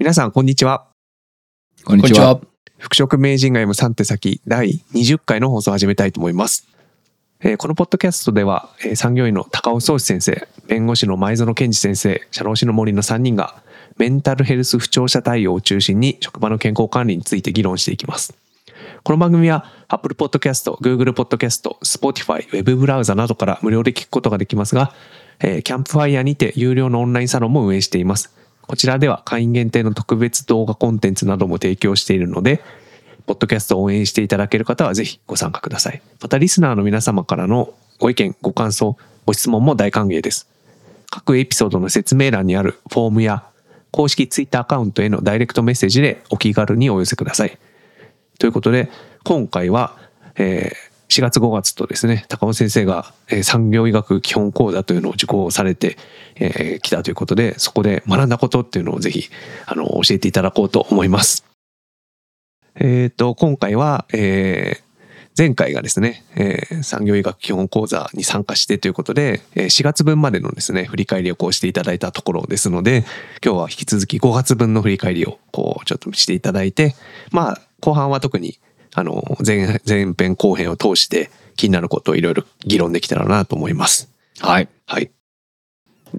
皆さん、こんにちは。こんにちは。服飾名人が読む3手先第20回の放送を始めたいと思います。えーこのポッドキャストでは、えー産業医の高尾壮志先生、弁護士の前園健二先生、社労士の森の3人が、メンタルヘルス不調者対応を中心に職場の健康管理について議論していきます。この番組は Apple Podcast、Google Podcast、Spotify、Web ブラウザなどから無料で聞くことができますが、えーキャンプファイヤーにて有料のオンラインサロンも運営しています。こちらでは会員限定の特別動画コンテンツなども提供しているので、ポッドキャストを応援していただける方はぜひご参加ください。またリスナーの皆様からのご意見、ご感想、ご質問も大歓迎です。各エピソードの説明欄にあるフォームや公式ツイッターアカウントへのダイレクトメッセージでお気軽にお寄せください。ということで、今回は、えー4月5月とですね、高尾先生が、産業医学基本講座というのを受講されてき、たということで、そこで学んだことっていうのをぜひ、あの、教えていただこうと思います。えっ、と、今回は、えー前回がですね、えー産業医学基本講座に参加してということで、えー4月分までのですね、振り返りをこうしていただいたところですので、今日は引き続き5月分の振り返りをこうちょっとしていただいて、まあ、後半は特に、あの、前、前編後編を通して気になることをいろいろ議論できたらなと思います。はい。はい。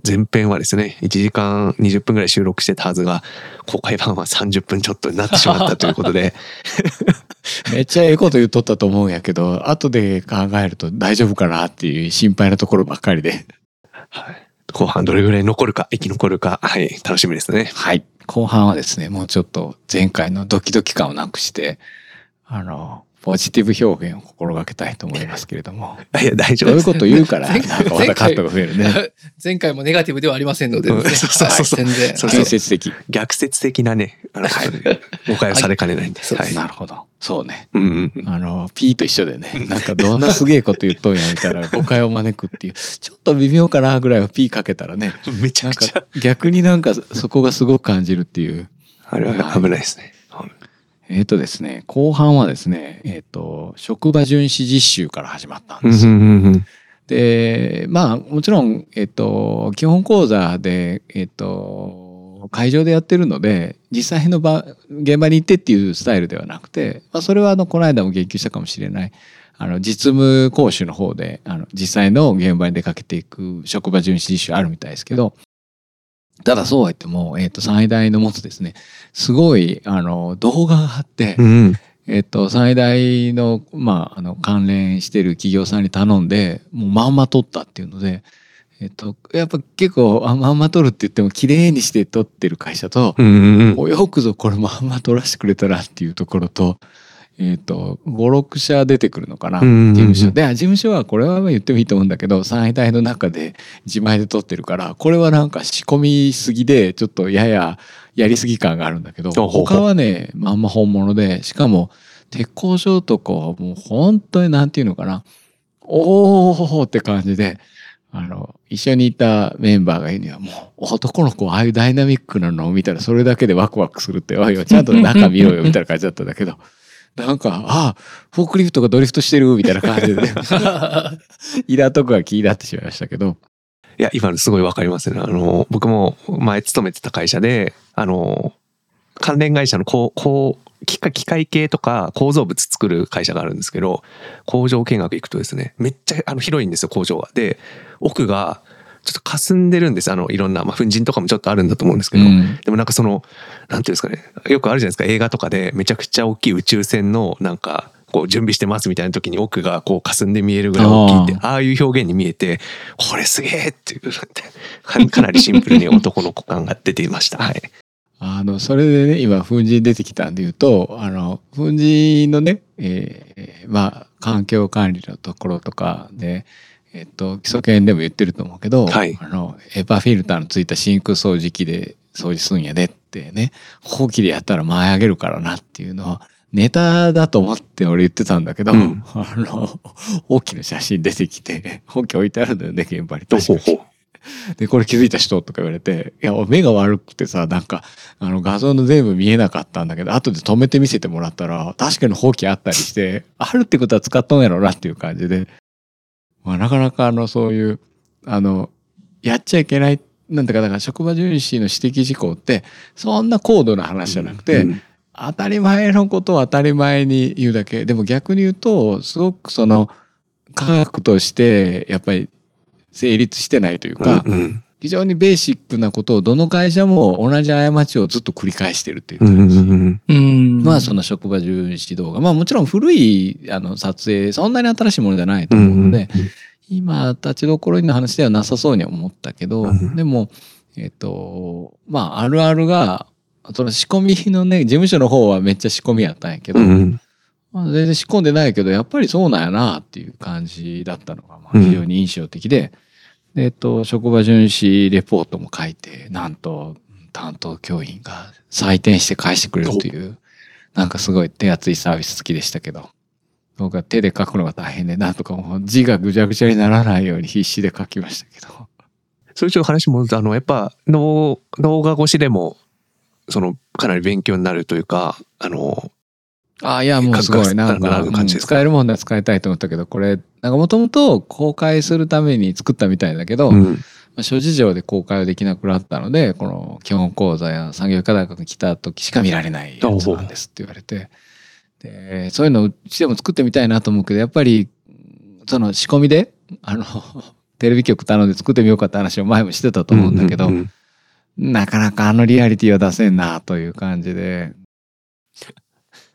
前編はですね、1時間20分ぐらい収録してたはずが、公開版は30分ちょっとになってしまったということで、めっちゃええこと言っとったと思うんやけど、後で考えると大丈夫かなっていう心配なところばっかりで。はい。後半どれぐらい残るか、生き残るか、はい、楽しみですね。はい。後半はですね、もうちょっと前回のドキドキ感をなくして、あの、ポジティブ表現を心がけたいと思いますけれども。いや、大丈夫です。そういうこと言うから、な前んかまたカットが増えるね。前回もネガティブではありませんので、うんねそうそうそう全然。そうそう建設的。逆説的なね、あの、誤解をされかねないんで。はい。なるほど。そうね。うん。あの、P と一緒でね、なんかどんなすげえこと言っとんやみたいな誤解を招くっていう、ちょっと微妙かなぐらいは P かけたらね、めちゃくちゃか、逆になんかそこがすごく感じるっていう。あれは危ないですね。えっ、とですね、後半はですね、えっ、と、職場巡視実習から始まったんです。で、まあ、もちろん、えっ、と、基本講座で、えっ、と、会場でやってるので、実際の場、現場に行ってっていうスタイルではなくて、まあ、それはあの、この間も言及したかもしれない、あの、実務講習の方で、あの、実際の現場に出かけていく職場巡視実習あるみたいですけど、ただそうは言っても、えっ、と、最大の持つですね、すごい、あの、動画があって、うんえっと、最大の、まあ、あの、関連してる企業さんに頼んで、もうまんま撮ったっていうので、えっと、やっぱ結構、あまんま撮るって言っても、綺麗にして撮ってる会社と、うんうんうん。およくぞこれまんま撮らせてくれたらっていうところと、えっと、5、6社出てくるのかな、うんうんうん事務所。で、あ事務所はこれは言ってもいいと思うんだけど、最大の中で自前で撮ってるから、これはなんか仕込みすぎで、ちょっとやややりすぎ感があるんだけど、他はね、まんま本物で、しかも、鉄工所とかはもう本当になんていうのかな、おーって感じで、あの、一緒にいたメンバーが言うにはもう男の子ああいうダイナミックなのを見たらそれだけでワクワクするって、おいおいちゃんと中見ろよみたいな感じだったんだけど、なんか、ああ、フォークリフトがドリフトしてるみたいな感じで、ね、イラとこが気になってしまいましたけど、いや、今のすごいわかりますね。あの、僕も前勤めてた会社で、あの、関連会社のこう、こう、機械機械系とか構造物作る会社があるんですけど、工場見学行くとですね、めっちゃあの広いんですよ、工場が。で、奥がちょっと霞んでるんです。あの、いろんな、まあ、粉塵とかもちょっとあるんだと思うんですけど、うんでもなんかその、なんていうんですかね、よくあるじゃないですか、映画とかでめちゃくちゃ大きい宇宙船のなんか、こう準備してますみたいな時に奥がこう霞んで見えるぐらい大きいって、ああいう表現に見えて、これすげえっていう、かかなりシンプルに男の子感が出ていました。はい。あの、それでね、今、粉塵出てきたんで言うと、あの、粉塵のね、えーまあ、環境管理のところとかで、えっと、基礎研でも言ってると思うけど、はいあの、エパフィルターのついた真空掃除機で掃除すんやでってね、ほうきでやったら前上げるからなっていうのは、ネタだと思って俺言ってたんだけど、うんあの、ほうきの写真出てきて、ほうき置いてあるんだよね、現場に。確かに。で、これ気づいた人とか言われて、いや、目が悪くてさ、なんか、あの画像の全部見えなかったんだけど、後で止めて見せてもらったら、確かに放棄あったりして、あるってことは使っとんやろなっていう感じで、まあ、なかなかあの、そういう、あの、やっちゃいけないなんていうかだから職場巡視の指摘事項ってそんな高度な話じゃなくて、うん当たり前のことを当たり前に言うだけ。でも逆に言うとすごくその科学としてやっぱり成立してないというか、うん非常にベーシックなことをどの会社も同じ過ちをずっと繰り返してるっていううんう感じ。んうん。うんまあその職場巡視動画。まあもちろん古いあの撮影そんなに新しいものじゃないと思うので、今立ちどころの話ではなさそうには思ったけど、うんでもえっ、とまああるあるがその仕込みのね事務所の方はめっちゃ仕込みやったんやけど、うんうん。まあ、全然仕込んでないけどやっぱりそうなんやなっていう感じだったのがまあうん。非常に印象的で、でえっと職場巡視レポートも書いてなんと担当教員が採点して返してくれるというなんかすごい手厚いサービス好きでしたけど僕は手で書くのが大変でなんとかもう字がぐちゃぐちゃにならないように必死で書きましたけど。それちょっと話戻るとあのやっぱ動動画越しでもそのかなり勉強になるというかあのああいやもうすごい。なんかうん使えるもんなら使いたいと思ったけどこれなんかもともと公開するために作ったみたいだけど、うん。まあ諸事情で公開はできなくなったのでこの基本講座や産業科大学に来た時しか見られないやつなんですって言われて。でそういうのうちでも作ってみたいなと思うけどやっぱりその仕込みであの テレビ局頼んで作ってみようかって話を前もしてたと思うんだけど、なかなかあのリアリティは出せんなという感じで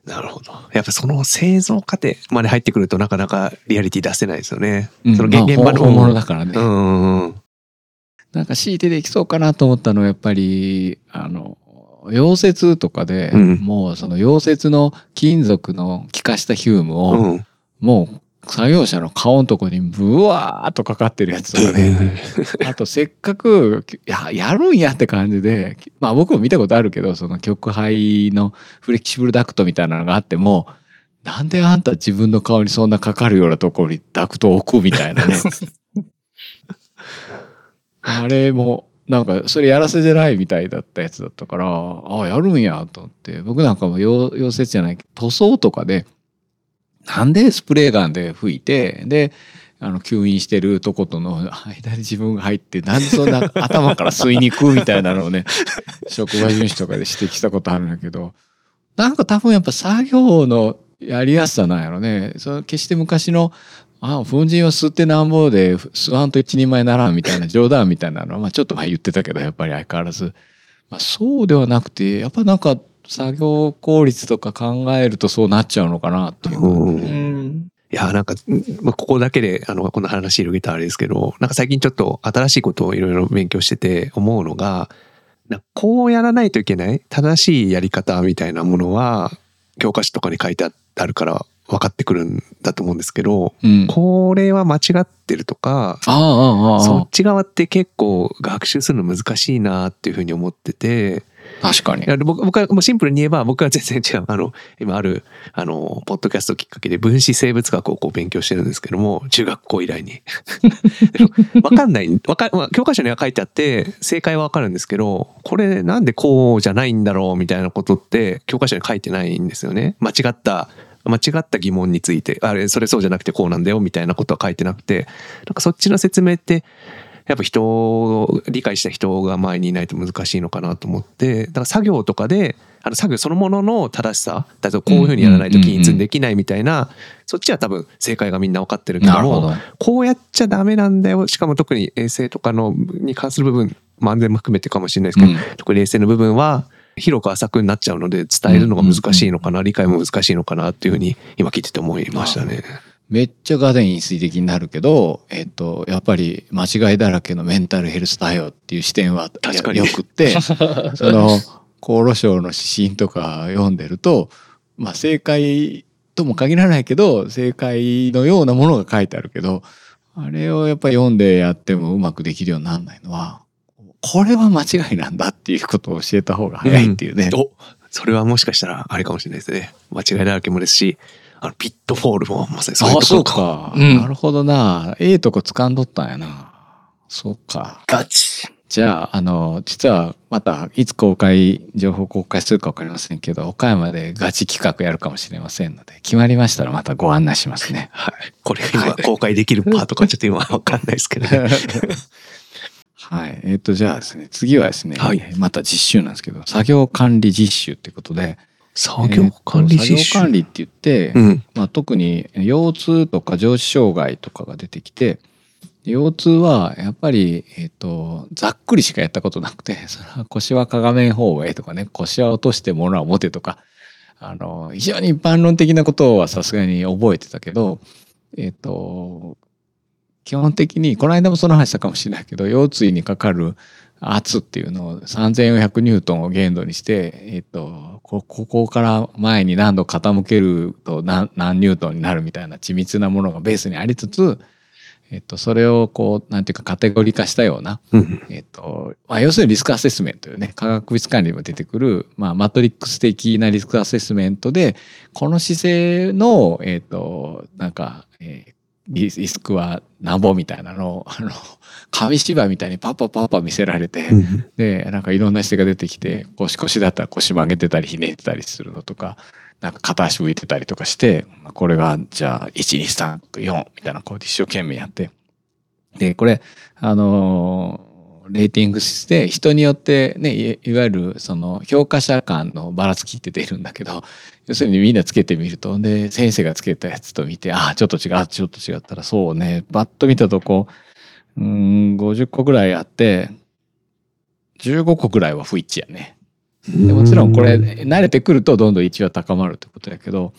なるほど。やっぱその製造過程まで入ってくるとなかなかリアリティ出せないですよね、そのまあ現現場の本物だからね、うんうんうん。なんか強いてできそうかなと思ったのはやっぱりあの溶接とかで、うん。もうその溶接の金属の気化したヒュームを、うん。もう作業者の顔のとこにブワーっとかかってるやつとかね、あとせっかくややるんやって感じでまあ僕も見たことあるけどその極配のフレキシブルダクトみたいなのがあってもなんであんた自分の顔にそんなかかるようなところにダクトを置くみたいなね。あれもなんかそれやらせじゃないみたいだったやつだったからああやるんやと思って。僕なんかも溶溶接じゃない塗装とかでなんでスプレーガンで吹いてであの吸引してるとことの間に自分が入ってなんでそんな頭から吸いに行くみたいなのをね 職場巡視とかで指摘したことあるんだけどなんか多分やっぱ作業のやりやすさなんやろね。その決して昔のあ粉塵を吸ってなんぼで吸わんと一人前ならんみたいな冗談みたいなのは、まあ、ちょっと前言ってたけどやっぱり相変わらず、まあ、そうではなくてやっぱなんか作業効率とか考えるとそうなっちゃうのかなっていう。うん。うん。いやなんかうんまあここだけであのこの話広げたらあれですけどなんか最近ちょっと新しいことをいろいろ勉強してて思うのがこうやらないといけない正しいやり方みたいなものは教科書とかに書いてあるから分かってくるんだと思うんですけどうん、これは間違ってるとかああああああ。そっち側って結構学習するの難しいなっていうふうに思ってて確かに。僕僕はもうシンプルに言えば僕は全然違う。あの今あるあのポッドキャストきっかけで分子生物学をこう勉強してるんですけども中学校以来に。分かんない。わか、まあ、教科書には書いてあって正解は分かるんですけどこれなんでこうじゃないんだろうみたいなことって教科書に書いてないんですよね。間違った間違った疑問について。あれそれそうじゃなくてこうなんだよみたいなことは書いてなくてなんかそっちの説明ってやっぱ人を理解した人が前にいないと難しいのかなと思ってだから作業とかであの作業そのものの正しさ例えばこういうふうにやらないと均一にできないみたいなそっちは多分正解がみんな分かってるけども。こうやっちゃダメなんだよしかも特に衛生とかのに関する部分、まあ、安全も含めてかもしれないですけど、うん特に衛生の部分は広く浅くになっちゃうので伝えるのが難しいのかな、理解も難しいのかなっていうふうに今聞いてて思いましたね。めっちゃガデン飲水的になるけど、えっと、やっぱり間違いだらけのメンタルヘルス対応っていう視点は確かによくって、その厚労省の指針とか読んでると、まあ正解とも限らないけど、正解のようなものが書いてあるけど、あれをやっぱり読んでやってもうまくできるようにならないのは、これは間違いなんだっていうことを教えた方が早いっていうね。おそれはもしかしたらあれかもしれないですね。間違いだらけもですし、あのピットフォールもまさにそういうところか。か。うんなるほどな。ええとこ掴んどったんやな。そうか。ガチ。じゃあ、あの、実はまたいつ公開、情報公開するかわかりませんけど、岡山でガチ企画やるかもしれませんので、決まりましたらまたご案内しますね。はい。これが今公開できるパートかちょっと今わかんないですけどね。はい。えっ、と、じゃあですね、次はですね、はいえーまた実習なんですけど、作業管理実習ってことで、作業管理えー。作業管理って言って、うん。まあ、特に腰痛とか上肢障害とかが出てきて腰痛はやっぱり、えっとざっくりしかやったことなくて それは腰はかがめん方がえとかね腰は落として物は持てとかあの非常に一般論的なことはさすがに覚えてたけどえっと基本的にこの間もその話したかもしれないけど腰椎にかかる圧っていうのを3400ニュートンを限度にして、えっと、こここから前に何度傾けると何何ニュートンになるみたいな緻密なものがベースにありつつ、えっと、それをこうなんていうかカテゴリー化したような、うん。えっとまあ、要するにリスクアセスメントよね科学物管理にも出てくる、まあ、マトリックス的なリスクアセスメントでこの姿勢の、えっとなんか、えーリリスクはなんぼみたいなのを あの紙芝居みたいにパッパパッパ見せられて、うん。でなんかいろんな姿勢が出てきて腰腰だったら腰曲げてたりひねってたりするのとかなんか片足浮いてたりとかしてまあこれがじゃあ1234みたいなこう一生懸命やって。でこれあのーレーティングして人によってねいいわゆるその評価者間のばらつきって出るんだけど 要するにみんなつけてみるとで先生がつけたやつと見てああちょっと違うちょっと違ったらそうねバッと見たとこうーん50個ぐらいあって15個ぐらいは不一致やね。でもちろんこれ慣れてくるとどんどん位置は高まるってことやけど、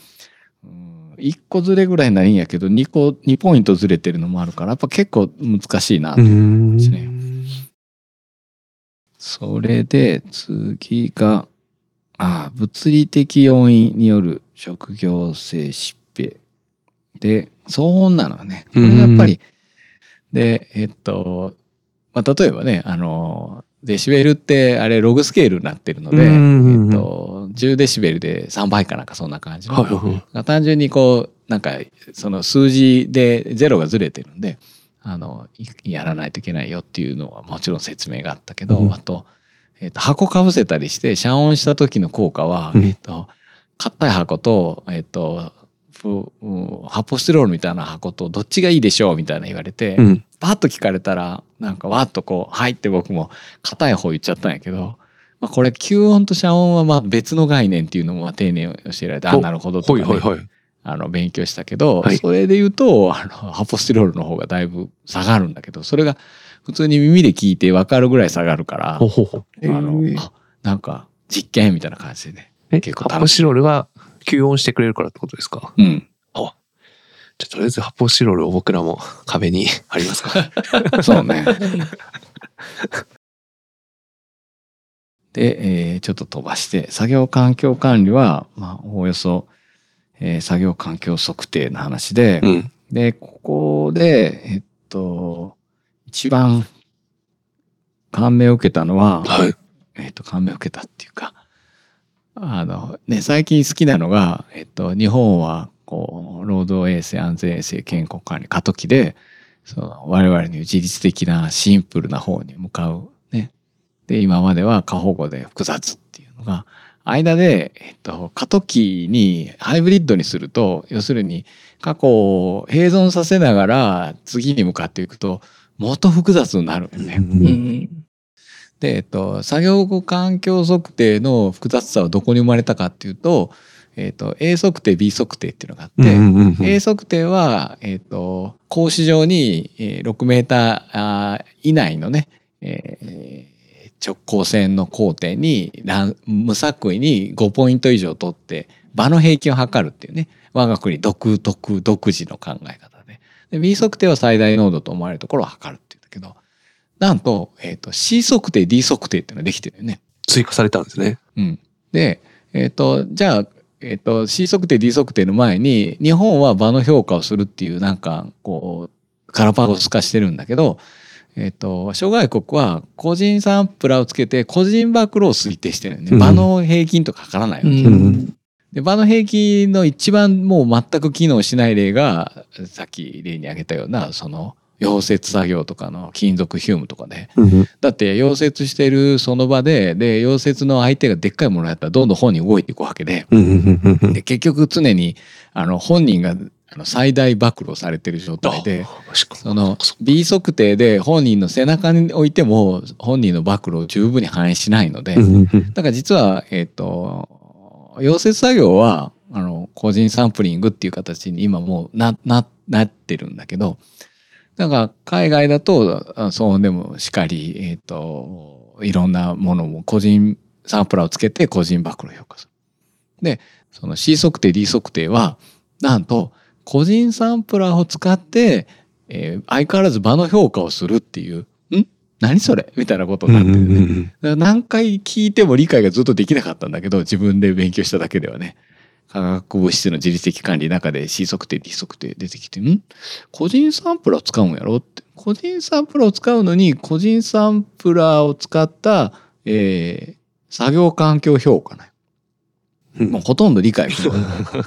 うん、1個ずれぐらいないんやけど2個2ポイントずれてるのもあるからやっぱ結構難しいなとういですね。それで次があ物理的要因による職業性疾病。で騒音なのね。これやっぱりでえっと、まあ、例えばねあのデシベルってあれログスケールになってるので、えっと、10デシベルで3倍かなんかそんな感じの、単純にこうなんかその数字でゼロがずれてるんであのいやらないといけないよっていうのはもちろん説明があったけど、うんあと,、えっと箱かぶせたりして遮音した時の効果は、うんえっと硬い箱と,、えっと発泡スチロールみたいな箱とどっちがいいでしょうみたいな言われて、うん。パッと聞かれたらなんかわっとこう「はい」って僕も硬い方言っちゃったんやけど、まあ、これ吸音と遮音はまあ別の概念っていうのもまあ丁寧に教えられてあおなるほどとか、ねはいはいはい。あの勉強したけど、はいそれで言うとあの発泡スチロールの方がだいぶ下がるんだけどそれが普通に耳で聞いて分かるぐらい下がるから、ほほほ。あのあなんか実験みたいな感じでね。え、結構発泡スチロールが吸音してくれるからってことですか？うん。じゃあとりあえず発泡スチロールを僕らも壁に貼りますか？そうね。で、えーちょっと飛ばして、作業環境管理は、まあ、おおよそ、えー作業環境測定の話で、うん。で、ここで、えっと、一番感銘を受けたのは、はい。えっと、感銘を受けたっていうか、あの、ね、最近好きなのが、えっと、日本は、こう、労働衛生、安全衛生、健康管理、過渡期で、その、我々に自律的なシンプルな方に向かう。ね。で、今までは過保護で複雑っていうのが、間で、えっと、過渡期にハイブリッドにすると、要するに過去を併存させながら次に向かっていくと、もっと複雑になるよね。うんで、えっと、作業環境測定の複雑さはどこに生まれたかっていうと、えっと、A 測定 B 測定っていうのがあって、うんうんうん A 測定は、えっと、格子状に、えー6メーターあー以内のね、えー直行線の交点に乱無作為に5ポイント以上取って場の平均を測るっていうね我が国独特独自の考え方でで B 測定は最大濃度と思われるところを測るっていうんだけどなんと,、えっと C 測定 D 測定っていうのができてるよね。追加されたんですね。うん、で、えっとじゃあ、えっと C 測定 D 測定の前に日本は場の評価をするっていうなんかこうガラパゴス化してるんだけど、えっと諸外国は個人サンプラーをつけて個人暴露を推定してるよね、うん。場の平均とか測らないわけ、うん。で場の平均の一番もう全く機能しない例がさっき例に挙げたようなその溶接作業とかの金属ヒュームとかでうん。だって溶接してるその場でで溶接の相手がでっかいものやったらどんどん本人動いていくわけで。うん。で結局常にあの本人があの最大暴露されてる状態でその B 測定で本人の背中に置いても本人の暴露を十分に反映しないので、だから実は、えっ、と、溶接作業は、あの、個人サンプリングっていう形に今もうな、な、なってるんだけど、だから海外だと、あそうでもしかり、えっ、と、いろんなものも個人サンプラーをつけて個人暴露を評価する。で、その C 測定、D 測定は、なんと、個人サンプラーを使って、えー相変わらず場の評価をするっていう、ん？何それ？みたいなことになってるね。うんうん何回聞いても理解がずっとできなかったんだけど、自分で勉強しただけではね。化学物質の自律的管理の中で C 測定、D 測定出てきて、ん？個人サンプラーを使うんやろって。個人サンプラーを使うのに、個人サンプラーを使った、えー作業環境評価ね。うんもうほとんど理解不能。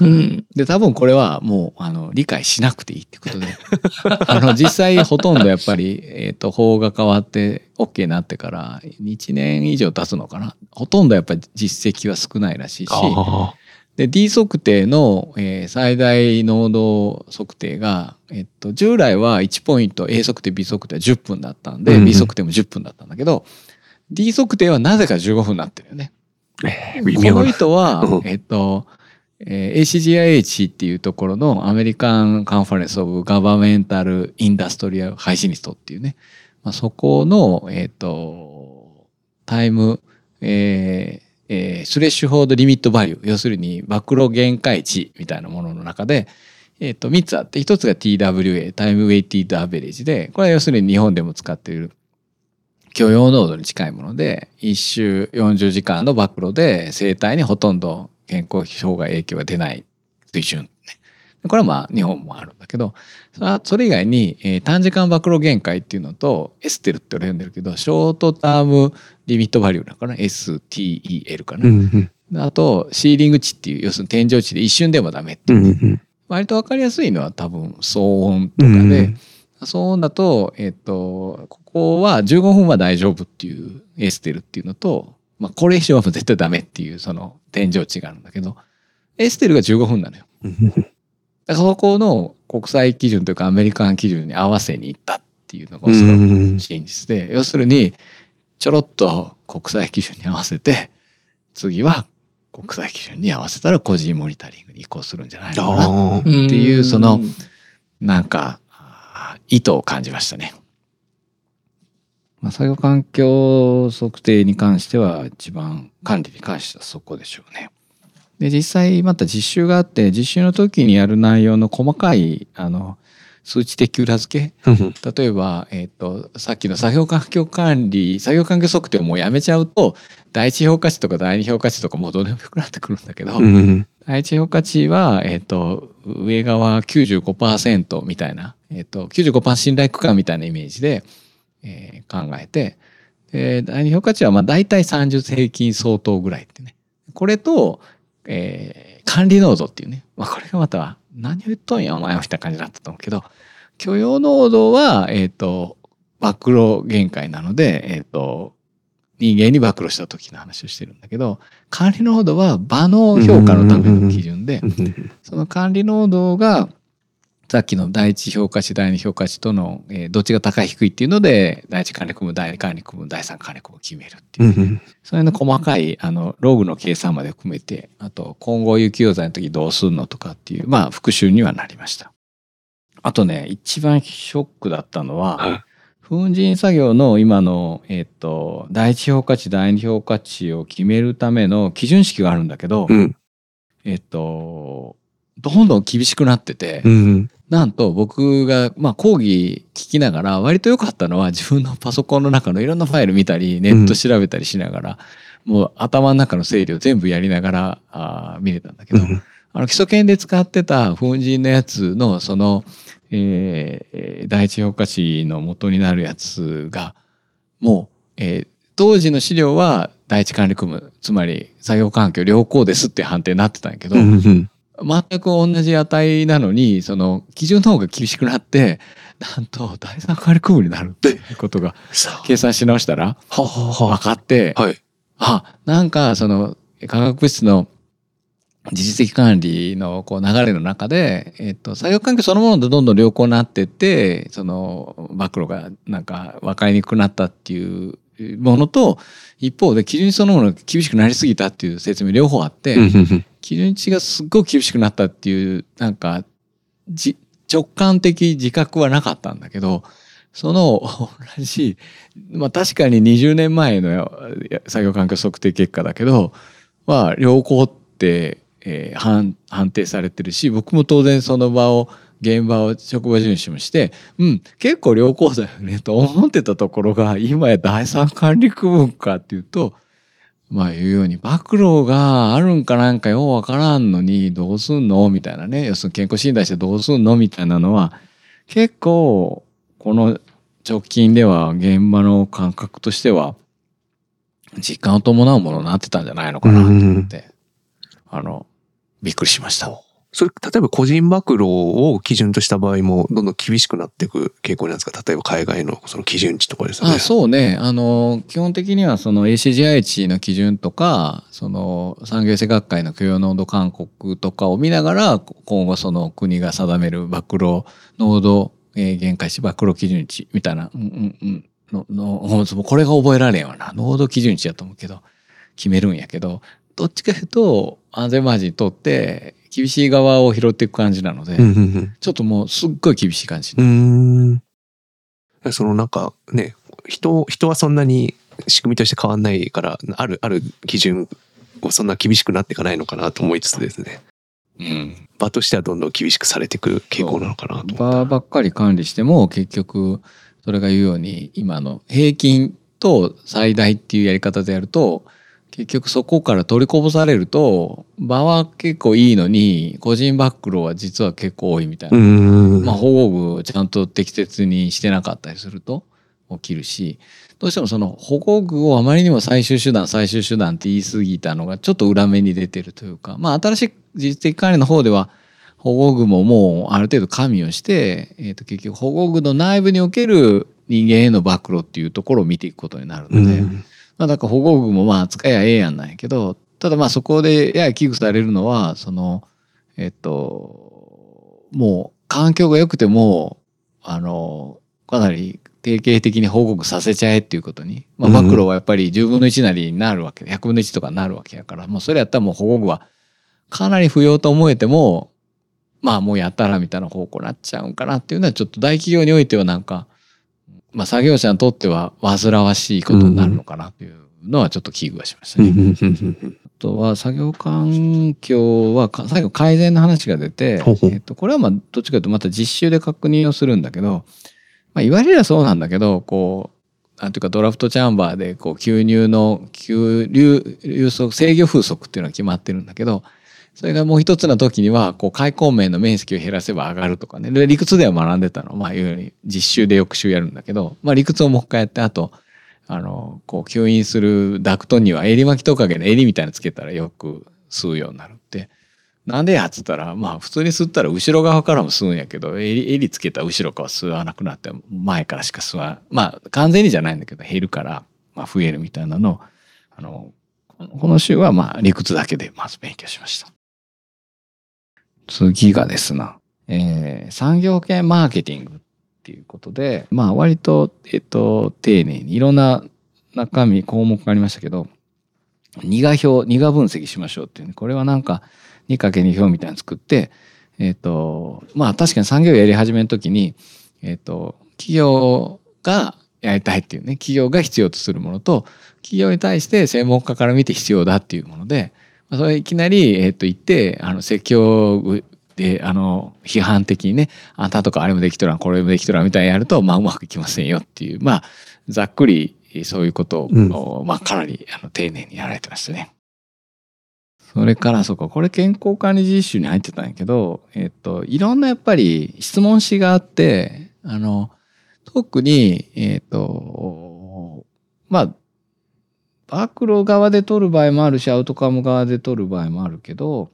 うん。で、多分これはもう、あの、理解しなくていいってことで。あの、実際ほとんどやっぱり、えっ、と、法が変わって OK になってから1年以上経つのかな。ほとんどやっぱり実績は少ないらしいし、あで、D 測定の、えー最大濃度測定が、えっと、従来は1ポイント A 測定 B 測定は10分だったんで、うんうん B 測定も10分だったんだけど、D 測定はなぜか15分になってるよね。この人はうん、えっと、えー ACGIH っていうところのアメリカンカンファレンス・オブ・ガバメンタル・インダストリアル・ハイジニストっていうね、まあ、そこの、えっと、タイム、えーえースレッシュホードリミットバリュー、要するに暴露限界値みたいなものの中で、えっと、3つあって、1つが TWA、タイムウェイティッドアベレージで、これは要するに日本でも使っている許容濃度に近いもので、1週40時間の暴露で生体にほとんど健康障害影響が出ない水準、ね。これはまあ日本もあるんだけど、それ以外に、えー短時間暴露限界っていうのと、エステルって俺呼んでるけど、ショートタームリミットバリューだから、STEL かな。うんうんあと、シーリング値っていう、要するに天井値で一瞬でもダメっていう。うんうん割とわかりやすいのは多分騒音とかうんで、騒音だと、えっ、と、ここは15分は大丈夫っていうエステルっていうのと、まあこれ以上は絶対ダメっていうその天井値があるんだけど、エステルが15分なのよ。うんだからそこの国際基準というかアメリカン基準に合わせに行ったっていうのがおそらく真実で、要するにちょろっと国際基準に合わせて、次は国際基準に合わせたら個人モニタリングに移行するんじゃないのかな。ああていうそのなんか、意図を感じましたね。まあ、作業環境測定に関しては一番管理に関してはそこでしょうね。で、実際また実習があって、実習の時にやる内容の細かい、あの、数値的裏付け？うん例えば、えっ、と、さっきの作業環境管理、作業環境測定をもうやめちゃうと、第一評価値とか第二評価値とかもうどうでもよくなってくるんだけど、第一評価値は、えっ、と、上側95%みたいな、えっ、と、95%信頼区間みたいなイメージで、えー考えて、で第二評価値はまあ大体30平均相当ぐらいってね。これと、えー管理濃度っていうね。まあこれがまた、何を言っとんやお前はみたいな感じだったと思うけど、許容濃度は、えっ、と、暴露限界なので、えっ、と、人間に暴露した時の話をしてるんだけど、管理濃度は場の評価のための基準でう、ん。その管理濃度が、さっきの第一評価値、第二評価値との、えーどっちが高い低いっていうので、第一管理区分、第二管理区分、第三管理区分を決めるっていう。うんうんそれの細かい、あの、ログの計算まで含めて、あと、今後有給用剤の時どうすんのとかっていう、まあ、復習にはなりました。あとね、一番ショックだったのは、はい粉塵作業の今の、えっ、と、第一評価値、第二評価値を決めるための基準式があるんだけど、うんえっと、どんどん厳しくなってて、うんなんと僕が、まあ、講義聞きながら割と良かったのは自分のパソコンの中のいろんなファイル見たりネット調べたりしながら、もう頭の中の整理を全部やりながらあー見れたんだけど、うん。あの基礎研で使ってた粉塵のやつのその、えーえー第一評価値の元になるやつがもう、えー当時の資料は第一管理区分つまり作業環境良好ですって判定になってたんやけど、うんうん全く同じ値なのにその基準の方が厳しくなってなんと第三管理区分になるっていうことが計算し直したら分かって、はい。あなんかその化学物質の自治的管理のこう流れの中で、えっと、作業環境そのものでどんどん良好になってってその暴露がなんか分かりにくくなったっていうものと一方で基準値そのものが厳しくなりすぎたっていう説明両方あって、基準値がすっごく厳しくなったっていうなんかじ直感的自覚はなかったんだけどその同じまあ確かに20年前の作業環境測定結果だけどは良好って、えー判判定されてるし僕も当然その場を現場を職場巡視もしてうん結構良好だよねと思ってたところが今や第三管理区分かっていうとまあ言うように暴露があるんかなんかようわからんのにどうすんの？みたいなね。要するに健康診断してどうすんの？みたいなのは結構この直近では現場の感覚としては実感を伴うものになってたんじゃないのかなと思って、あのびっくりしました。それ、例えば個人暴露を基準とした場合も、どんどん厳しくなっていく傾向なんですか？例えば海外のその基準値とかですね。あそうね。あの基本的にはその ACGI 値の基準とかその産業衛生学会の許容濃度勧告とかを見ながら今後その国が定める暴露濃度、えー限界値暴露基準値みたいな、うんうんうん、ののもこれが覚えられんわな濃度基準値やと思うけど決めるんやけどどっちかというと安全マージン取って厳しい側を拾っていく感じなので、うんうんちょっともうすっごい厳しい感じ。そのなんかね、人、人はそんなに仕組みとして変わんないから、ある、ある基準をそんな厳しくなっていかないのかなと思いつつですね。うん場としてはどんどん厳しくされていく傾向なのかなと思った。場ばっかり管理しても結局それが言うように今の平均と最大っていうやり方でやると結局そこから取りこぼされると場は結構いいのに個人暴露は実は結構多いみたいな。まあ、保護具をちゃんと適切にしてなかったりすると起きるしどうしてもその保護具をあまりにも最終手段最終手段って言い過ぎたのがちょっと裏目に出てるというかまあ新しい自治的管理の方では保護具ももうある程度加味をして、えー、と結局保護具の内部における人間への暴露っていうところを見ていくことになるので、うん。まあだから保護具もまあ使えやええやんなんやけどただまあそこでやや危惧されるのはそのえっともう環境が良くてもあのかなり定型的に報告させちゃえっていうことに、まあ、うん。暴露はやっぱり10分の1なりになるわけで100分の1とかになるわけやからもうそれやったらもう保護具はかなり不要と思えてもまあもうやったらみたいな方向になっちゃうんかなっていうのはちょっと大企業においてはなんか、まあ、作業者にとっては煩わしいことになるのかなっていうのはちょっと危惧はしましたね。あとは作業環境はか最後改善の話が出てえっとこれはまあどっちかというとまた実習で確認をするんだけど、まあ、言われりゃそうなんだけどこうなんていうかドラフトチャンバーでこう吸入の吸流流速制御風速っていうのが決まってるんだけどそれがもう一つの時にはこう開口面の面積を減らせば上がるとかね。で理屈では学んでたの。まあいうように実習で翌週やるんだけど、まあ、理屈をもう一回やってあとあのこう吸引するダクトには襟巻きトカゲの襟みたいなのつけたらよく吸うようになるって。なんでやっつったらまあ普通に吸ったら後ろ側からも吸うんやけど襟襟つけた後ろから吸わなくなって前からしか吸わまあ完全にじゃないんだけど減るから、まあ、増えるみたいなのをあのこの週はまあ理屈だけでまず勉強しました。次がですな、えー産業系マーケティングっていうことで、まあ割と、えっと、丁寧にいろんな中身、項目がありましたけど、二画表、二画分析しましょうっていうね、これはなんか 2×2 表みたいなの作って、えっと、まあ確かに産業やり始めの時に、えっと、企業がやりたいっていうね、企業が必要とするものと、企業に対して専門家から見て必要だっていうもので、それいきなり、えっと、言って、あの、説教で、あの、批判的にね、あんたとかあれもできとらん、これもできとらんみたいにやると、まあうまくいきませんよっていう、まあ、ざっくりそういうことを、まあかなりあの丁寧にやられてましたね。それからそうかこれ健康管理実習に入ってたんやけど、えっと、いろんなやっぱり質問紙があってあの特にえっとまあ暴露側で取る場合もあるしアウトカム側で取る場合もあるけど、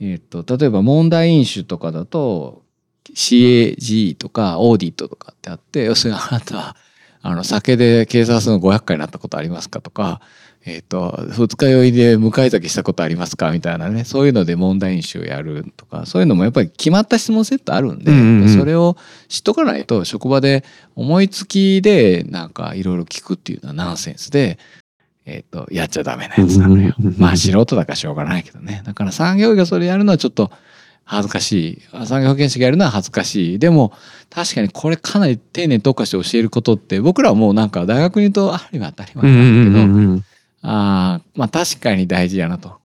えっと、例えば問題飲酒とかだと CAG とかオーディットとかってあって要するにあなたはあの酒で警察の500回になったことありますかとか、えっ、と、二日酔いで向かい酒したことありますかみたいなね、そういうので問題演習やるとか、そういうのもやっぱり決まった質問セットあるんで、うんうんうん。それを知っとかないと、職場で思いつきでなんかいろいろ聞くっていうのはナンセンスで、えっ、と、やっちゃダメなやつなのよ。まあ素人だからしょうがないけどね。だから産業医がそれやるのはちょっと恥ずかしい。産業保健師がやるのは恥ずかしい。でも、確かにこれかなり丁寧に特化して教えることって、僕らはもうなんか大学に言うとある意味当たり前うんなんだけど、ああ、まあ確かに大事やなと。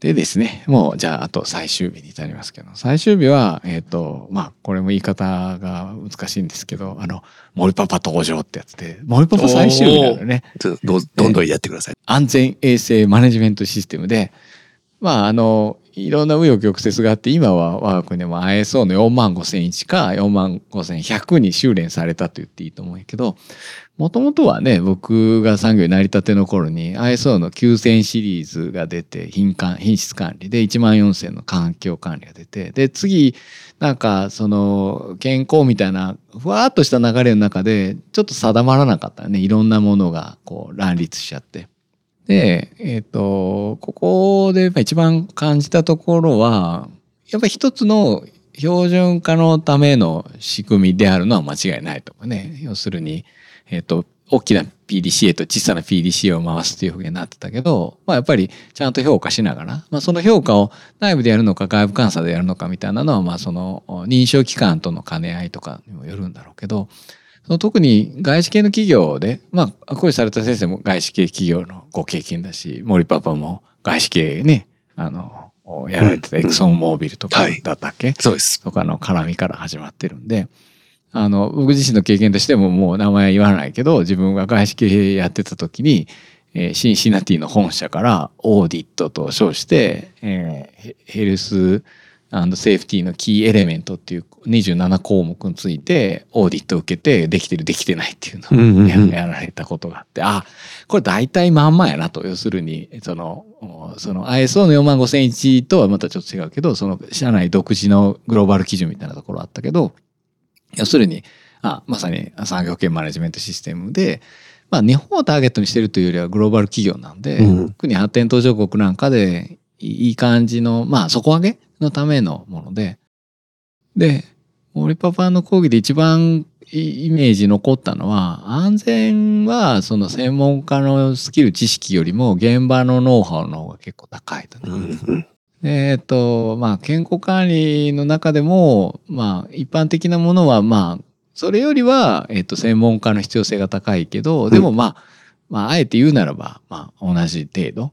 でですね、もうじゃああと最終日に至りますけど、最終日は、えっ、と、まあこれも言い方が難しいんですけど、あの、森パパ登場ってやつで、森パパ最終日なのね。どうどんどんやってください。安全衛生マネジメントシステムで、まああの、いろんな紆余曲折があって、今は我が国でも ISO の4万5001か4万5100に修練されたと言っていいと思うんやけど、もともとはね、僕が産業になりたての頃に ISO の9000シリーズが出て、品管、品質管理で1万4000の環境管理が出て、で、次、なんかその健康みたいなふわっとした流れの中で、ちょっと定まらなかったね。いろんなものがこう乱立しちゃって。で、えっ、と、ここで一番感じたところは、やっぱり一つの標準化のための仕組みであるのは間違いないとかね。要するに、えっ、と、大きな PDCA と小さな PDCA を回すというふうになってたけど、まあやっぱりちゃんと評価しながら、まあその評価を内部でやるのか外部監査でやるのかみたいなのは、まあその認証機関との兼ね合いとかにもよるんだろうけど、その特に外資系の企業で、まあ、講師された先生も外資系企業のご経験だし、森パパも外資系ね、あの、やられてたエクソンモービルとかはい。だったっけ、そうです。とかの絡みから始まってるんで、あの、僕自身の経験としてももう名前は言わないけど、自分が外資系やってた時に、えーシンシナティの本社からオーディットと称して、えーヘヘルスセーフティーのキーエレメントっていう27項目についてオーディットを受けてできてるできてないっていうのをややられたことがあって、あ、これ大体まんまやなと。要するに、その、おその ISO の45001とはまたちょっと違うけど、その社内独自のグローバル基準みたいなところあったけど、要するに、あまさに産業系マネジメントシステムで、まあ日本をターゲットにしてるというよりはグローバル企業なんで、うん特に発展途上国なんかでいいいい感じの、まあ底上げのためのもので、で、森パパの講義で一番イメージ残ったのは、安全はその専門家のスキル知識よりも現場のノウハウの方が結構高いとね。えっと、まあ、健康管理の中でも、まあ、一般的なものは、まあ、それよりは、えっと、専門家の必要性が高いけど、でもまあ、まあ、あえて言うならば、まあ、同じ程度。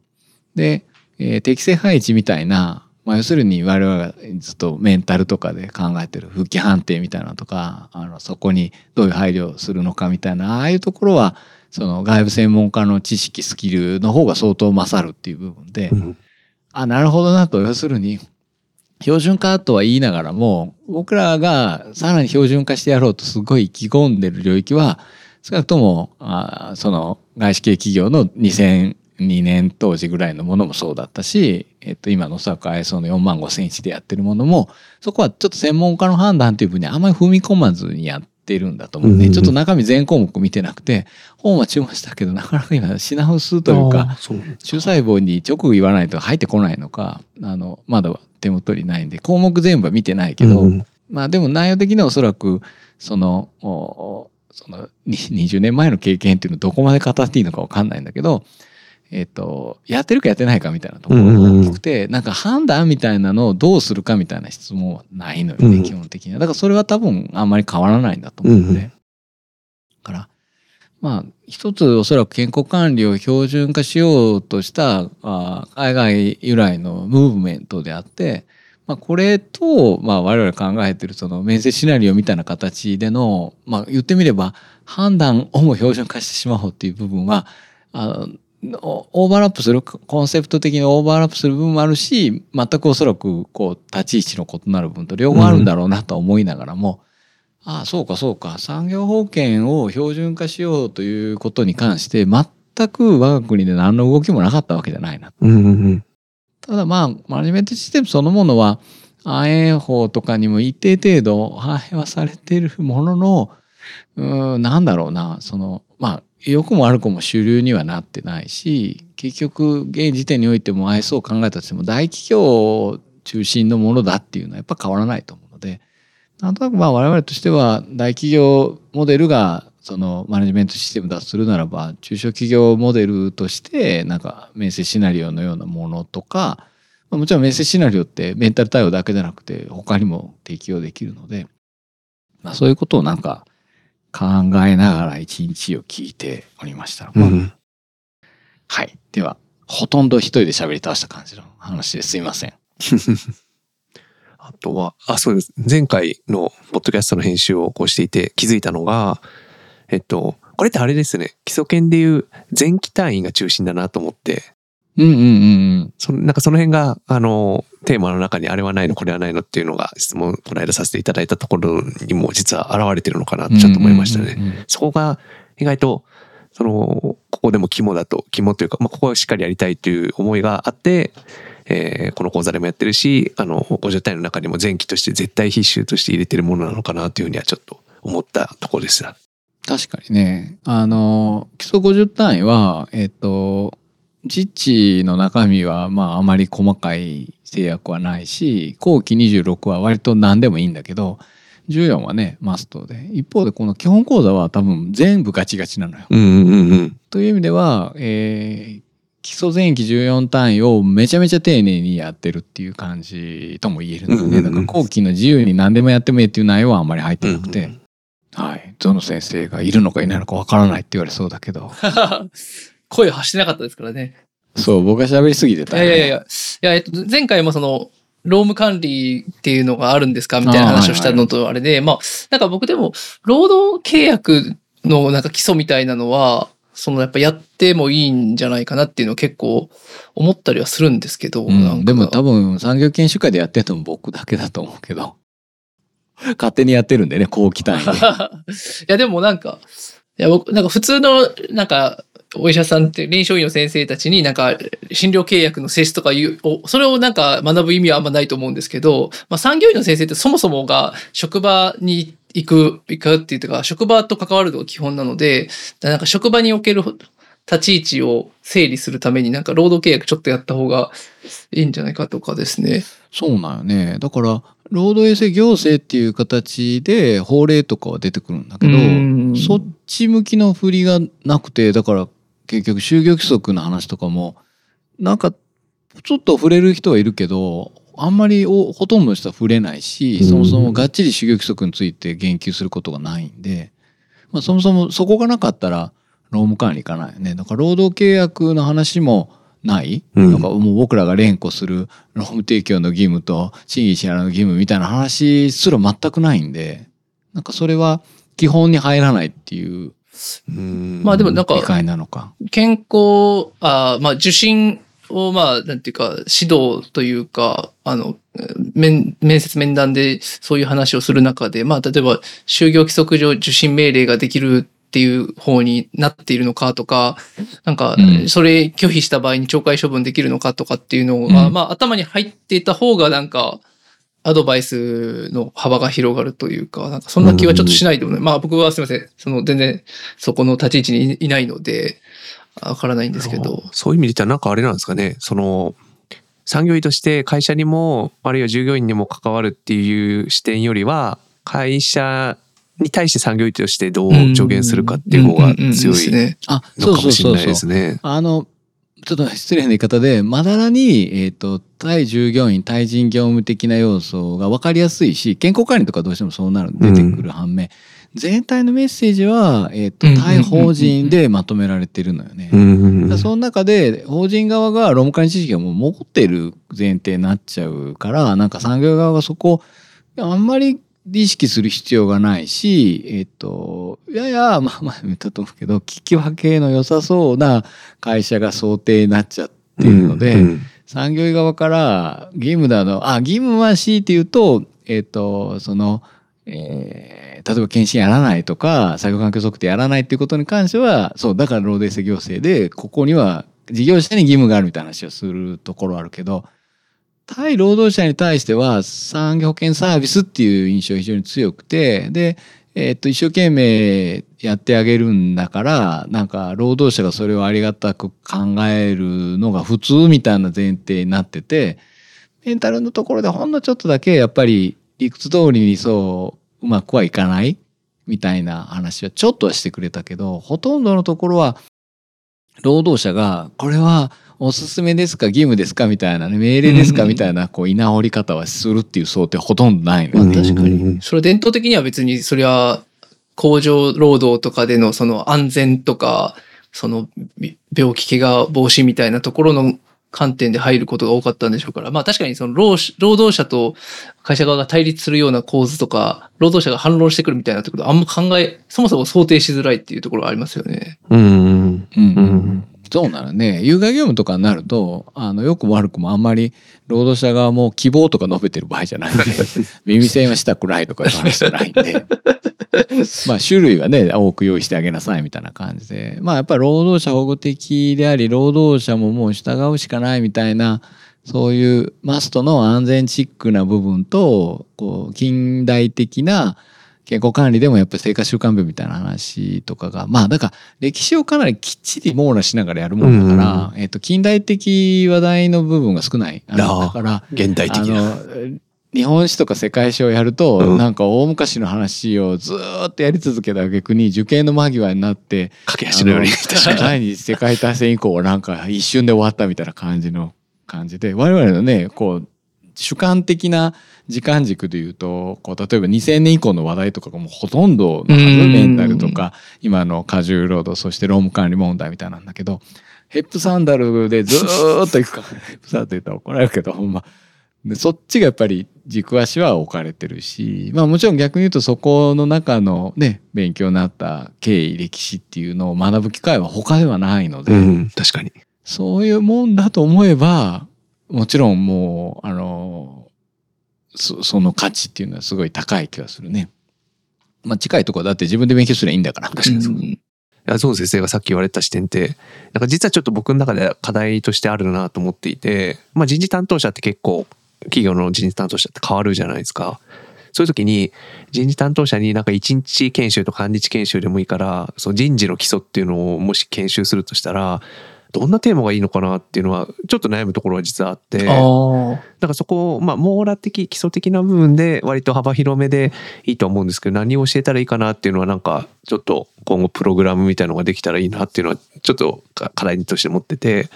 で、えー適正配置みたいな、まあ、要するに我々がずっとメンタルとかで考えてる復帰判定みたいなのとか、あの、そこにどういう配慮をするのかみたいな、ああいうところは、その外部専門家の知識、スキルの方が相当勝るっていう部分で、うんあ、なるほどなと。要するに、標準化とは言いながらも、僕らがさらに標準化してやろうとすごい意気込んでる領域は、少なくとも、あその外資系企業の2002年当時ぐらいのものもそうだったし、えっと、今のおそらく ISO の4万5センチでやってるものも、そこはちょっと専門家の判断というふうにあんまり踏み込まずにやってるんだと思うね。うん。ちょっと中身全項目見てなくて、本は注文したけど、なかなか今品薄というか、あーそう。なんだ中細胞に直言わないと入ってこないのか、あの、まだ手元にないんで、項目全部は見てないけど、うん。まあでも内容的にはおそらく、その、おそのに20年前の経験っていうのをどこまで語っていいのかわかんないんだけど、えっ、と、やってるかやってないかみたいなところが大きくて、なんか判断みたいなのをどうするかみたいな質問はないのよね、うん基本的には。だからそれは多分あんまり変わらないんだと思うんで。うんうんだから、まあ、一つおそらく健康管理を標準化しようとしたあ海外由来のムーブメントであって、まあ、これと、まあ、我々考えてるその面接シナリオみたいな形での、まあ、言ってみれば判断をも標準化してしまおうっていう部分は、あのオーバーラップする、コンセプト的にオーバーラップする部分もあるし、全くおそらくこう立ち位置の異なる部分と両方あるんだろうなとは思いながらも、ああ、そうかそうか。産業保険を標準化しようということに関して、全く我が国で何の動きもなかったわけじゃないな。うんうんただまあ、マネジメントシステムそのものは、安永法とかにも一定程度反映はされているものの、うん、なんだろうな、その、まあ、良くも悪くも主流にはなってないし、結局、現時点においても ISO を考えたとしても、大企業中心のものだっていうのはやっぱ変わらないと思うので、なんとなくまあ我々としては、大企業モデルが、そのマネジメントシステムだとするならば、中小企業モデルとして、なんか面接シナリオのようなものとか、もちろん面接シナリオってメンタル対応だけじゃなくて、他にも適用できるので、まあそういうことをなんか考えながら一日を聞いておりました。まあうん。はい。では、ほとんど一人で喋り倒した感じの話ですいません。あとは、あ、そうです。前回のポッドキャストの編集をこうしていて気づいたのが、えっと、これってあれですね。基礎研でいう前期単位が中心だなと思って、うんうんうんうん。そのなんかその辺が、あの、テーマの中にあれはないの、これはないのっていうのが質問この間させていただいたところにも実は現れてるのかなとちょっと思いましたね。うんうんうんうんそこが意外と、その、ここでも肝だと、肝というか、まあ、ここをしっかりやりたいという思いがあって、えーこの講座でもやってるし、あの、50単位の中にも前期として絶対必修として入れてるものなのかなというふうにはちょっと思ったところでした。確かにね。あの、基礎50単位は、えっ、と、実地の中身は、まあ、あまり細かい制約はないし、後期26は割と何でもいいんだけど、14はね、マストで。一方で、この基本講座は多分全部ガチガチなのよ。うんうんうんうん。という意味では、えー基礎前期14単位をめちゃめちゃ丁寧にやってるっていう感じとも言えるんだよね。だから後期の自由に何でもやってもいいっていう内容はあんまり入ってなくて、うんうんはい。どの先生がいるのかいないのかわからないって言われそうだけど、声発してなかったですからね。そう、僕が喋りすぎていた。よね、やいやいやいや、いや、えっと、前回もその、労務管理っていうのがあるんですかみたいな話をしたのとあれで、まあ、なんか僕でも、労働契約のなんか基礎みたいなのは、そのやっぱやってもいいんじゃないかなっていうのを結構思ったりはするんですけど、うん、でも多分産業研修会でやってるのも僕だけだと思うけど、勝手にやってるんでね、後期単位で。いや、でもなんか、いや、僕、なんか普通の、なんか、お医者さんって臨床医の先生たちになんか診療契約の性質とかいう、おそれをなんか学ぶ意味はあんまないと思うんですけど、まあ産業医の先生ってそもそもが職場に行く、行くっていうか、職場と関わるのが基本なので、なんか職場における立ち位置を整理するためになんか労働契約ちょっとやった方がいいんじゃないかとかですね。そうなんよね。だから、労働衛生行政っていう形で法令とかは出てくるんだけど、うんそっち向きの振りがなくて、だから結局就業規則の話とかも、なんかちょっと触れる人はいるけど、あんまりおほとんどの人は触れないし、うん。そもそもがっちり就業規則について言及することがないんで、まあ、そもそもそこがなかったら労務管理いかないよね。だから労働契約の話もない、うん。なんかもう僕らが連呼する労務提供の義務と賃金支払いの義務みたいな話すら全くないんで、なんかそれは基本に入らないっていううんまあでもなんか理解なのか。健康、あーまあ受診をまあ、なんていうか、指導というか、あの、面、面接面談でそういう話をする中で、まあ例えば就業規則上受診命令ができるっていう方になっているのかとか、なんかう、ん。それ拒否した場合に懲戒処分できるのかとかっていうのが、うん。まあ頭に入っていた方がなんか、アドバイスの幅が広がるというか、なんかそんな気はちょっとしないでもない。まあ僕はすみません。その全然そこの立ち位置にいいないので、わからないんですけど。そういう意味で言ったらなんかあれなんですかねその産業医として会社にもあるいは従業員にも関わるっていう視点よりは会社に対して産業医としてどう助言するかっていう方が強いね。あ、そうのかもしれないで。すね。あの、ちょっと失礼な言い方で、まだらに、えっ、と、対従業員、対人業務的な要素が分かりやすいし、健康管理とかどうしてもそうなる出てくる反面、全体のメッセージは、えっ、と対法人でまとめられてるのよね。その中で法人側が労務管理知識をもう持ってる前提になっちゃうからなんか産業側がそこあんまり意識する必要がないしえっとややまあまあ言ったと思うけど聞き分けの良さそうな会社が想定になっちゃっているので、うんうん。産業医側から義務だのあ義務は強いて言うとえっ、とその、えー例えば検診やらないとか作業環境測定やらないっていうことに関してはそうだから労働衛生行政でここには事業者に義務があるみたいな話をするところはあるけど対労働者に対しては産業保険サービスっていう印象非常に強くてで、えっと、一生懸命やってあげるんだから、なんか、労働者がそれをありがたく考えるのが普通みたいな前提になってて、メンタルのところでほんのちょっとだけ、やっぱり理屈通りにそう、うまくはいかないみたいな話はちょっとはしてくれたけど、ほとんどのところは、労働者が、これはおすすめですか義務ですかみたいなね、命令ですかうんみたいな、こう、居直り方はするっていう想定ほとんどないのよね。確かに。それ伝統的には別にそりゃ工場労働とかでのその安全とかそのび病気怪我防止みたいなところの観点で入ることが多かったんでしょうからまあ確かにその労働者と会社側が対立するような構図とか労働者が反論してくるみたいなところあんま考えそもそも想定しづらいっていうところがありますよね。うん。うんうん。そうなのね。有害業務とかになると、あの、良くも悪くもあんまり労働者側も希望とか述べてる場合じゃないんで、耳栓はしたくないとかいう話じゃないんで、まあ種類はね、多く用意してあげなさいみたいな感じで、まあやっぱり労働者保護的であり、労働者ももう従うしかないみたいな、そういうマストの安全チックな部分と、こう、近代的な健康管理でもやっぱり生活習慣病みたいな話とかが、まあだから歴史をかなりきっちり網羅しながらやるもんだから、えっと、近代的話題の部分が少ない。あだから、現代的あな。の日本史とか世界史をやると、うんなんか大昔の話をずーっとやり続けた逆に受験の間際になって駆け足のように。第二次世界大戦以降はなんか一瞬で終わったみたいな感じの感じで我々のねこう主観的な時間軸で言うとこう例えば2000年以降の話題とかがもうほとんどのはずうんメンタルとか今の過重労働そして労務管理問題みたいなんだけどヘップサンダルでずーっと行くから ヘップサンダルって言ったら怒られるけどほんまでそっちがやっぱり軸足は置かれてるしまあもちろん逆に言うとそこの中のね勉強になった経緯歴史っていうのを学ぶ機会は他ではないので、うん。確かに。そういうもんだと思えばもちろんもうあのそその価値っていうのはすごい高い気がするね。まあ近いところだって自分で勉強すればいいんだから。確かにそう。いやゾウ先生がさっき言われた視点って、なんか実はちょっと僕の中で課題としてあるなと思っていて、まあ人事担当者って結構、企業の人事担当者って変わるじゃないですか。そういう時に人事担当者になんか一日研修とか半日研修でもいいから、その人事の基礎っていうのをもし研修するとしたら、どんなテーマがいいのかなっていうのはちょっと悩むところは実はあって。だからそこを、まあ、網羅的、基礎的な部分で割と幅広めでいいと思うんですけど、何を教えたらいいかなっていうのはなんか、ちょっと今後プログラムみたいのができたらいいなっていうのは、ちょっと課課題として持ってて、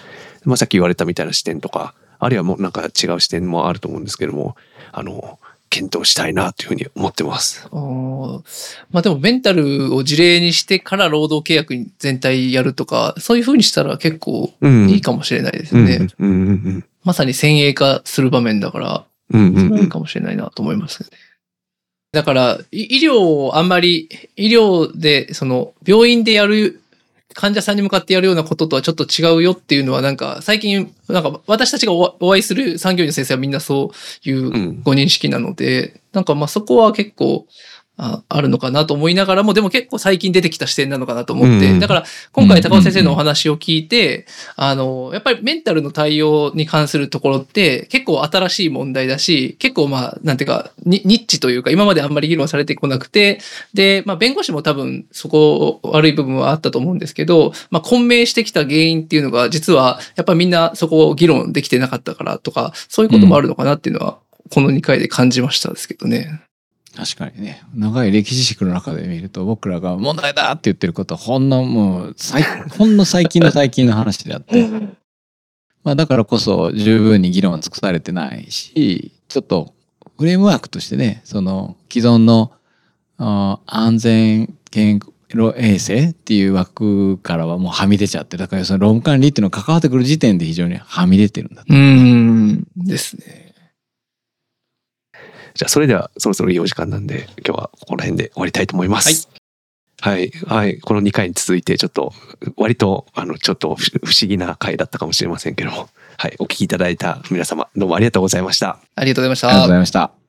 まあ、さっき言われたみたいな視点とか、あるいはもうなんか違う視点もあると思うんですけども、あの、検討したいなというふうに思ってます。まあでもメンタルを事例にしてから労働契約に全体やるとか、そういう風にしたら結構うん。いいかもしれないですうんね。まさに先鋭化する場面だから、うんうんうかもしれないなと思いますね。だから、い医療をあんまり、医療で、その、病院でやる、患者さんに向かってやるようなこととはちょっと違うよっていうのは、なんか、最近、なんか、私たちがおお会いする産業医の先生はみんなそういううん。ご認識なので、なんかまあそこは結構、ああるのかなと思いながらも、でも結構最近出てきた視点なのかなと思って、うん。だから今回高尾先生のお話を聞いて、あの、やっぱりメンタルの対応に関するところって結構新しい問題だし、結構まあ、なんていうか、ニニッチというか今まであんまり議論されてこなくて、で、まあ弁護士も多分そこ悪い部分はあったと思うんですけど、まあ混迷してきた原因っていうのが実はやっぱりみんなそこを議論できてなかったからとか、そういうこともあるのかなっていうのは、この2回で感じましたですけどね。確かにね長い歴史軸の中で見ると僕らが問題だって言ってることはほんのもう最ほんの最近の最近の話であってまあだからこそ十分に議論は尽くされてないしちょっとフレームワークとしてねその既存のあ安全健康衛生っていう枠からはもうはみ出ちゃってだからその労務管理っていうのが関わってくる時点で非常にはみ出てるんだとうーん。ですね。じゃあそれではそろそろいいお時間なんで今日はここら辺で終わりたいと思います。はい。はい。この2回に続いてちょっと割とあのちょっと不不思議な回だったかもしれませんけども。はい。お聞きいただいた皆様どうもありがとうございました。ありがとうございました。ありがとうございました。